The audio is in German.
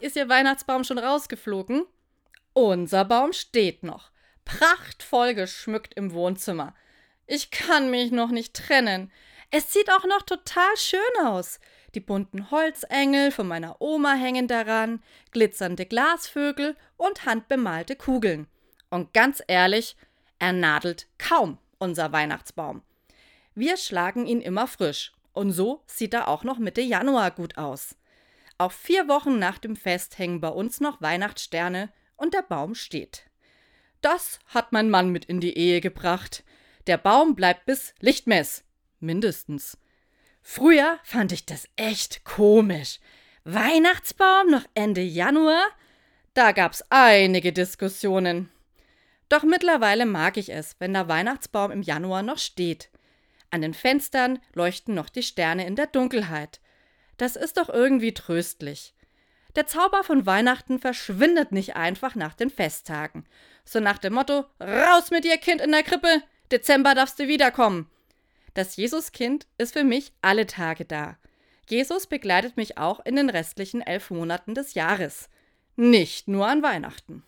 ist Ihr Weihnachtsbaum schon rausgeflogen? Unser Baum steht noch, prachtvoll geschmückt im Wohnzimmer. Ich kann mich noch nicht trennen. Es sieht auch noch total schön aus. Die bunten Holzengel von meiner Oma hängen daran, glitzernde Glasvögel und handbemalte Kugeln. Und ganz ehrlich, er nadelt kaum, unser Weihnachtsbaum. Wir schlagen ihn immer frisch. Und so sieht er auch noch Mitte Januar gut aus. Auch vier Wochen nach dem Fest hängen bei uns noch Weihnachtssterne und der Baum steht. Das hat mein Mann mit in die Ehe gebracht. Der Baum bleibt bis Lichtmess. Mindestens. Früher fand ich das echt komisch. Weihnachtsbaum noch Ende Januar? Da gab's einige Diskussionen. Doch mittlerweile mag ich es, wenn der Weihnachtsbaum im Januar noch steht. An den Fenstern leuchten noch die Sterne in der Dunkelheit. Das ist doch irgendwie tröstlich. Der Zauber von Weihnachten verschwindet nicht einfach nach den Festtagen. So nach dem Motto: Raus mit dir, Kind in der Krippe! Dezember darfst du wiederkommen. Das Jesuskind ist für mich alle Tage da. Jesus begleitet mich auch in den restlichen elf Monaten des Jahres. Nicht nur an Weihnachten.